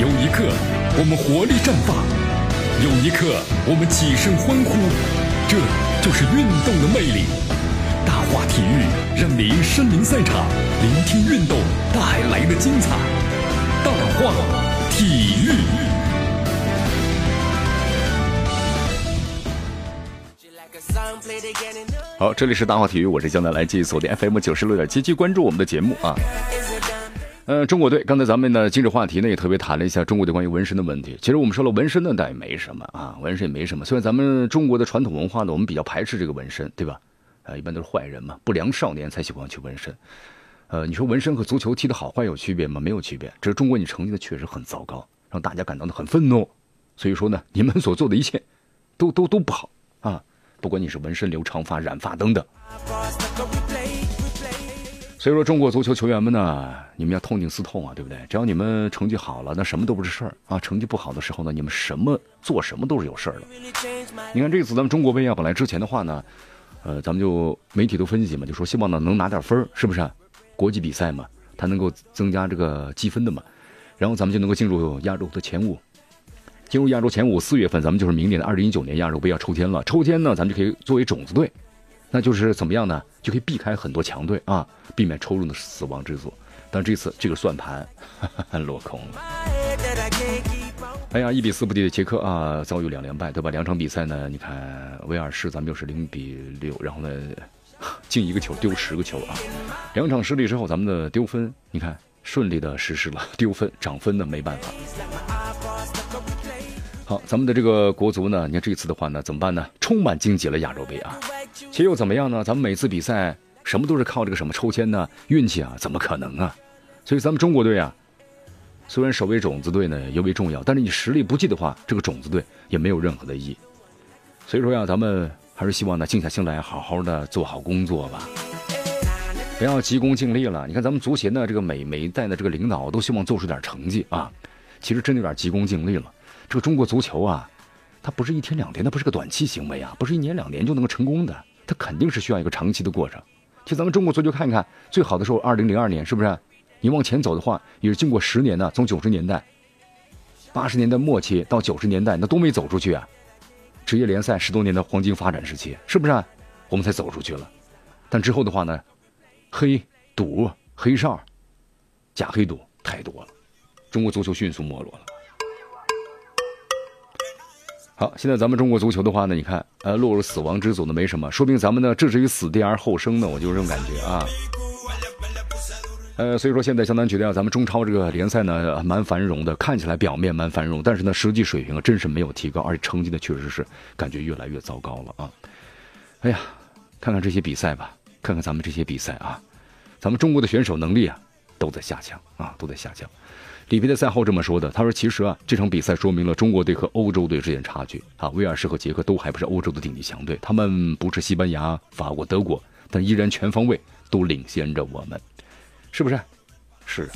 有一刻，我们活力绽放；有一刻，我们起身欢呼。这就是运动的魅力。大话体育让您身临赛场，聆听运动带来的精彩。大话体育。好，这里是大话体育，我是江南来继续锁定 FM 九十六点七，关注我们的节目啊。呃，中国队，刚才咱们呢今日话题呢也特别谈了一下中国队关于纹身的问题。其实我们说了，纹身呢倒也没什么啊，纹身也没什么。虽然咱们中国的传统文化呢，我们比较排斥这个纹身，对吧？啊，一般都是坏人嘛，不良少年才喜欢去纹身。呃，你说纹身和足球踢得好坏有区别吗？没有区别，只是中国你成绩呢确实很糟糕，让大家感到呢很愤怒。所以说呢，你们所做的一切，都都都不好啊！不管你是纹身、留长发、染发等等。所以说，中国足球球员们呢，你们要痛定思痛啊，对不对？只要你们成绩好了，那什么都不是事儿啊。成绩不好的时候呢，你们什么做什么都是有事儿的。你看这次咱们中国杯啊，本来之前的话呢，呃，咱们就媒体都分析嘛，就说希望呢能拿点分儿是不是？国际比赛嘛，它能够增加这个积分的嘛，然后咱们就能够进入亚洲的前五。进入亚洲前五，四月份咱们就是明年的二零一九年亚洲杯要抽签了。抽签呢，咱们就可以作为种子队。那就是怎么样呢？就可以避开很多强队啊，避免抽中的死亡之组。但这次这个算盘落空了。哎呀，一比四不敌的捷克啊，遭遇两连败，对吧？两场比赛呢，你看威尔士咱们又是零比六，然后呢进一个球丢十个球啊。两场失利之后，咱们的丢分你看顺利的实施了丢分涨分呢，没办法。好，咱们的这个国足呢，你看这次的话呢，怎么办呢？充满荆棘了亚洲杯啊。其实又怎么样呢？咱们每次比赛什么都是靠这个什么抽签呢？运气啊，怎么可能啊？所以咱们中国队啊，虽然守卫种子队呢尤为重要，但是你实力不济的话，这个种子队也没有任何的意义。所以说呀，咱们还是希望呢静下心来，好好的做好工作吧，不要急功近利了。你看咱们足协呢，这个每每一代的这个领导都希望做出点成绩啊，其实真的有点急功近利了。这个中国足球啊。它不是一天两天，它不是个短期行为啊，不是一年两年就能够成功的，它肯定是需要一个长期的过程。其实咱们中国足球看看，最好的时候二零零二年，是不是？你往前走的话，也是经过十年呢，从九十年代、八十年代末期到九十年代，那都没走出去啊。职业联赛十多年的黄金发展时期，是不是？我们才走出去了。但之后的话呢，黑赌、黑哨、假黑赌太多了，中国足球迅速没落了。好，现在咱们中国足球的话呢，你看，呃，落入死亡之组呢没什么，说明咱们呢置之于死地而后生呢，我就这种感觉啊。呃，所以说现在相当觉得啊，咱们中超这个联赛呢蛮繁荣的，看起来表面蛮繁荣，但是呢实际水平啊真是没有提高，而且成绩呢确实是感觉越来越糟糕了啊。哎呀，看看这些比赛吧，看看咱们这些比赛啊，咱们中国的选手能力啊都在下降啊，都在下降。里皮的赛后这么说的，他说：“其实啊，这场比赛说明了中国队和欧洲队之间差距啊。威尔士和捷克都还不是欧洲的顶级强队，他们不是西班牙、法国、德国，但依然全方位都领先着我们，是不是？是。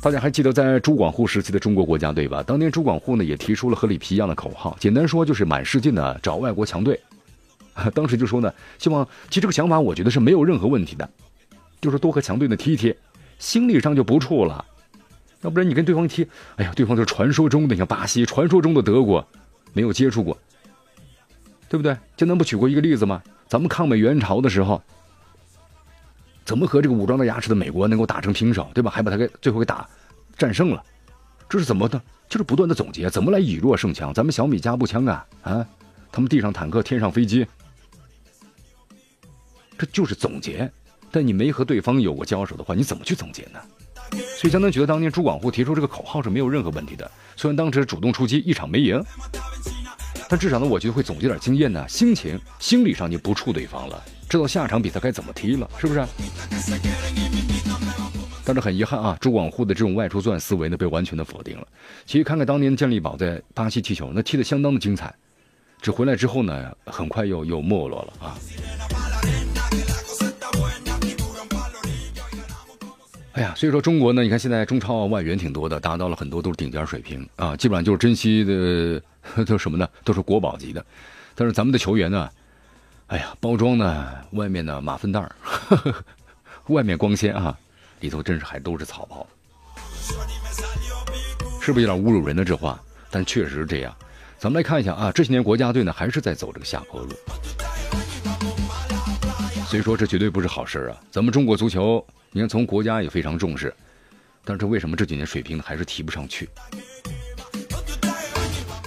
大家还记得在朱广沪时期的中国国家队吧？当年朱广沪呢也提出了和里皮一样的口号，简单说就是满世界呢找外国强队。当时就说呢，希望其实这个想法我觉得是没有任何问题的，就是多和强队呢踢一踢，心理上就不怵了。”要不然你跟对方踢，哎呀，对方就是传说中的，你像巴西，传说中的德国，没有接触过，对不对？江南不举过一个例子吗？咱们抗美援朝的时候，怎么和这个武装到牙齿的美国能够打成平手，对吧？还把他给最后给打战胜了，这是怎么的？就是不断的总结，怎么来以弱胜强？咱们小米加步枪啊啊，他们地上坦克，天上飞机，这就是总结。但你没和对方有过交手的话，你怎么去总结呢？所以，相当觉得当年朱广沪提出这个口号是没有任何问题的。虽然当时主动出击，一场没赢，但至少呢，我觉得会总结点经验呢，心情、心理上就不怵对方了，知道下场比赛该怎么踢了，是不是？但是很遗憾啊，朱广沪的这种外出作战思维呢，被完全的否定了。其实看看当年的健力宝在巴西踢球，那踢得相当的精彩，只回来之后呢，很快又又没落了啊。哎呀，所以说中国呢，你看现在中超外援挺多的，达到了很多都是顶尖水平啊，基本上就是珍惜的 都什么呢？都是国宝级的。但是咱们的球员呢，哎呀，包装呢，外面呢马粪蛋儿，外面光鲜啊，里头真是还都是草包。是不是有点侮辱人的这话？但确实是这样。咱们来看一下啊，这些年国家队呢还是在走这个下坡路，所以说这绝对不是好事啊。咱们中国足球，你看从国家也非常重视，但是为什么这几年水平还是提不上去？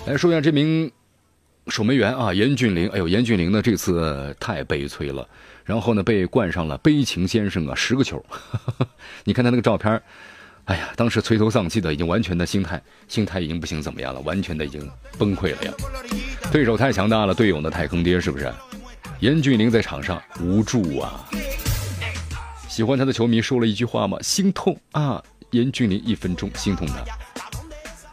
来说一下这名守门员啊，严俊凌。哎呦，严俊凌呢这次太悲催了，然后呢被冠上了“悲情先生”啊，十个球。你看他那个照片。哎呀，当时垂头丧气的，已经完全的心态，心态已经不行，怎么样了？完全的已经崩溃了呀！对手太强大了，队友呢太坑爹，是不是？严俊凌在场上无助啊！喜欢他的球迷说了一句话吗？心痛啊！严俊林一分钟心痛他。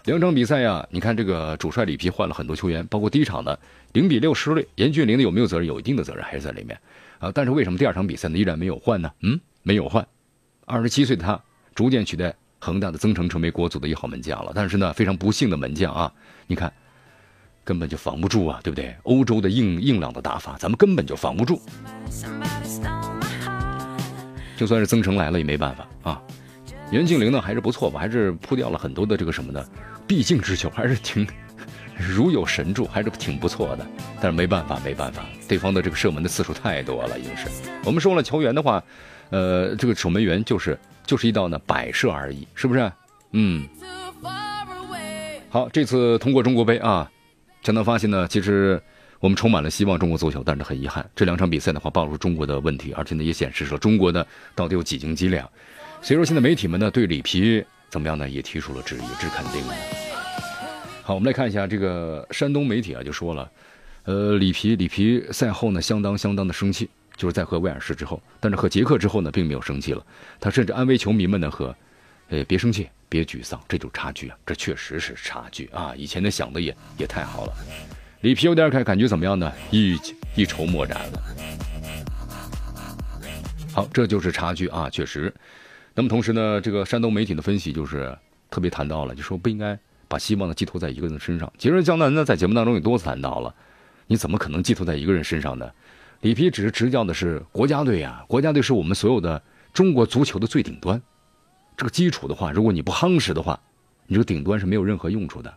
两场比赛呀，你看这个主帅里皮换了很多球员，包括第一场的零比六失利，严俊林的有没有责任？有一定的责任还是在里面啊？但是为什么第二场比赛呢依然没有换呢？嗯，没有换，二十七岁的他逐渐取代。恒大的曾诚成为国足的一号门将了，但是呢，非常不幸的门将啊，你看，根本就防不住啊，对不对？欧洲的硬硬朗的打法，咱们根本就防不住。就算是曾诚来了也没办法啊。袁敬玲呢还是不错吧，还是扑掉了很多的这个什么的必进之球，还是挺 如有神助，还是挺不错的。但是没办法，没办法，对方的这个射门的次数太多了，已经是。我们说了球员的话，呃，这个守门员就是。就是一道呢摆设而已，是不是？嗯。好，这次通过中国杯啊，才能发现呢，其实我们充满了希望中国足球，但是很遗憾，这两场比赛的话暴露中国的问题，而且呢也显示说中国呢到底有几斤几两。所以说现在媒体们呢对里皮怎么样呢也提出了质疑，是肯定的。好，我们来看一下这个山东媒体啊就说了，呃，里皮里皮赛后呢相当相当的生气。就是在和威尔士之后，但是和捷克之后呢，并没有生气了。他甚至安慰球迷们呢，和，呃，别生气，别沮丧，这就是差距啊，这确实是差距啊。以前的想的也也太好了。里皮有点感感觉怎么样呢？一一筹莫展了。好，这就是差距啊，确实。那么同时呢，这个山东媒体的分析就是特别谈到了，就说不应该把希望呢寄托在一个人身上。其实江南呢在节目当中也多次谈到了，你怎么可能寄托在一个人身上呢？里皮只是执教的是国家队呀，国家队是我们所有的中国足球的最顶端。这个基础的话，如果你不夯实的话，你这个顶端是没有任何用处的。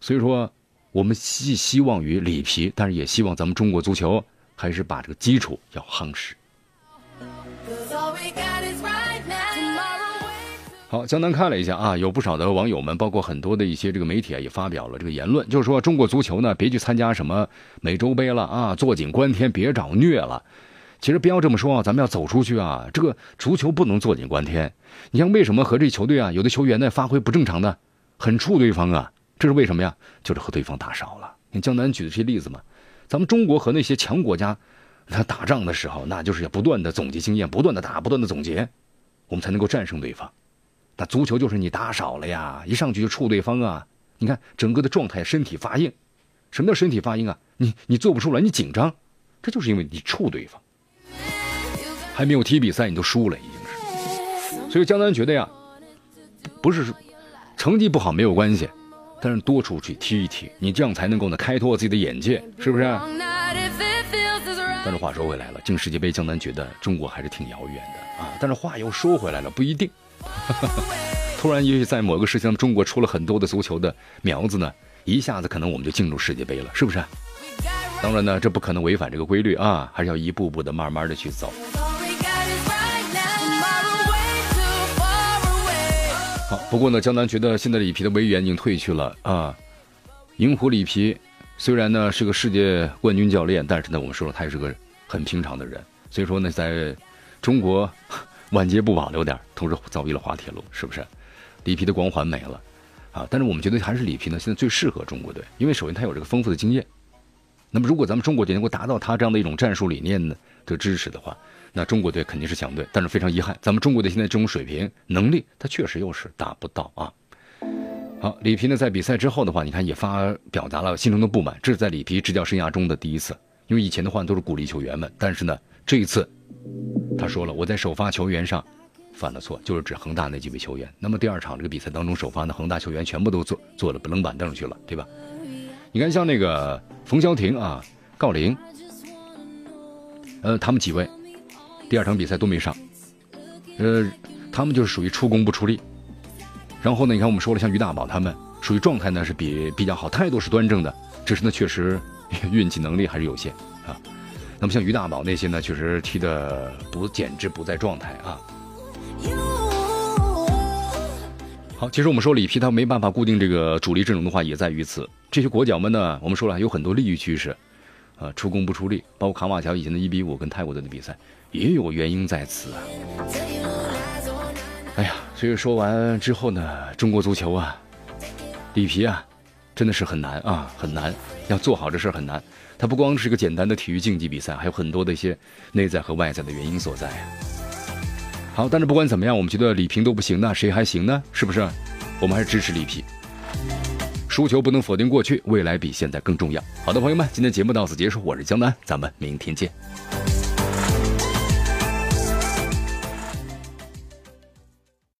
所以说，我们寄希望于里皮，但是也希望咱们中国足球还是把这个基础要夯实。好，江南看了一下啊，有不少的网友们，包括很多的一些这个媒体啊，也发表了这个言论，就是说中国足球呢，别去参加什么美洲杯了啊，坐井观天，别找虐了。其实不要这么说啊，咱们要走出去啊。这个足球不能坐井观天。你像为什么和这球队啊，有的球员呢发挥不正常的，很怵对方啊？这是为什么呀？就是和对方打少了。你江南举的这些例子嘛，咱们中国和那些强国家，他打仗的时候，那就是要不断的总结经验，不断的打，不断的总结，我们才能够战胜对方。那足球就是你打少了呀，一上去就触对方啊！你看整个的状态，身体发硬。什么叫身体发硬啊？你你做不出来，你紧张，这就是因为你触对方。还没有踢比赛，你都输了，已经是。所以江南觉得呀，不是成绩不好没有关系，但是多出去踢一踢，你这样才能够呢开拓自己的眼界，是不是？但是话说回来了，进世界杯，江南觉得中国还是挺遥远的啊。但是话又说回来了，不一定。突然，也许在某个时期，中国出了很多的足球的苗子呢，一下子可能我们就进入世界杯了，是不是？当然呢，这不可能违反这个规律啊，还是要一步步的、慢慢的去走。好，不过呢，江南觉得现在里皮的威严已经褪去了啊。银狐里皮虽然呢是个世界冠军教练，但是呢，我们说了，他也是个很平常的人，所以说呢，在中国。晚节不保留点，同时遭遇了滑铁卢，是不是？里皮的光环没了，啊！但是我们觉得还是里皮呢，现在最适合中国队，因为首先他有这个丰富的经验。那么如果咱们中国队能够达到他这样的一种战术理念的支持的话，那中国队肯定是强队。但是非常遗憾，咱们中国队现在这种水平能力，他确实又是达不到啊。好，里皮呢在比赛之后的话，你看也发表达了心中的不满，这是在里皮执教生涯中的第一次，因为以前的话都是鼓励球员们，但是呢这一次。他说了，我在首发球员上犯了错，就是指恒大那几位球员。那么第二场这个比赛当中，首发的恒大球员全部都坐坐了冷板凳去了，对吧？你看，像那个冯潇霆啊、郜林，呃，他们几位第二场比赛都没上，呃，他们就是属于出工不出力。然后呢，你看我们说了，像于大宝他们属于状态呢是比比较好，态度是端正的，只是呢确实 运气能力还是有限啊。那么像于大宝那些呢，确实踢的不简直不在状态啊。好，其实我们说里皮他没办法固定这个主力阵容的话，也在于此。这些国脚们呢，我们说了有很多利益趋势，呃，出工不出力，包括卡马乔以前的一比五跟泰国队的比赛，也有原因在此啊。哎呀，所以说完之后呢，中国足球啊，里皮啊，真的是很难啊，很难，要做好这事很难。它不光是一个简单的体育竞技比赛，还有很多的一些内在和外在的原因所在。好，但是不管怎么样，我们觉得李平都不行，那谁还行呢？是不是？我们还是支持李平。输球不能否定过去，未来比现在更重要。好的，朋友们，今天节目到此结束，我是江南，咱们明天见。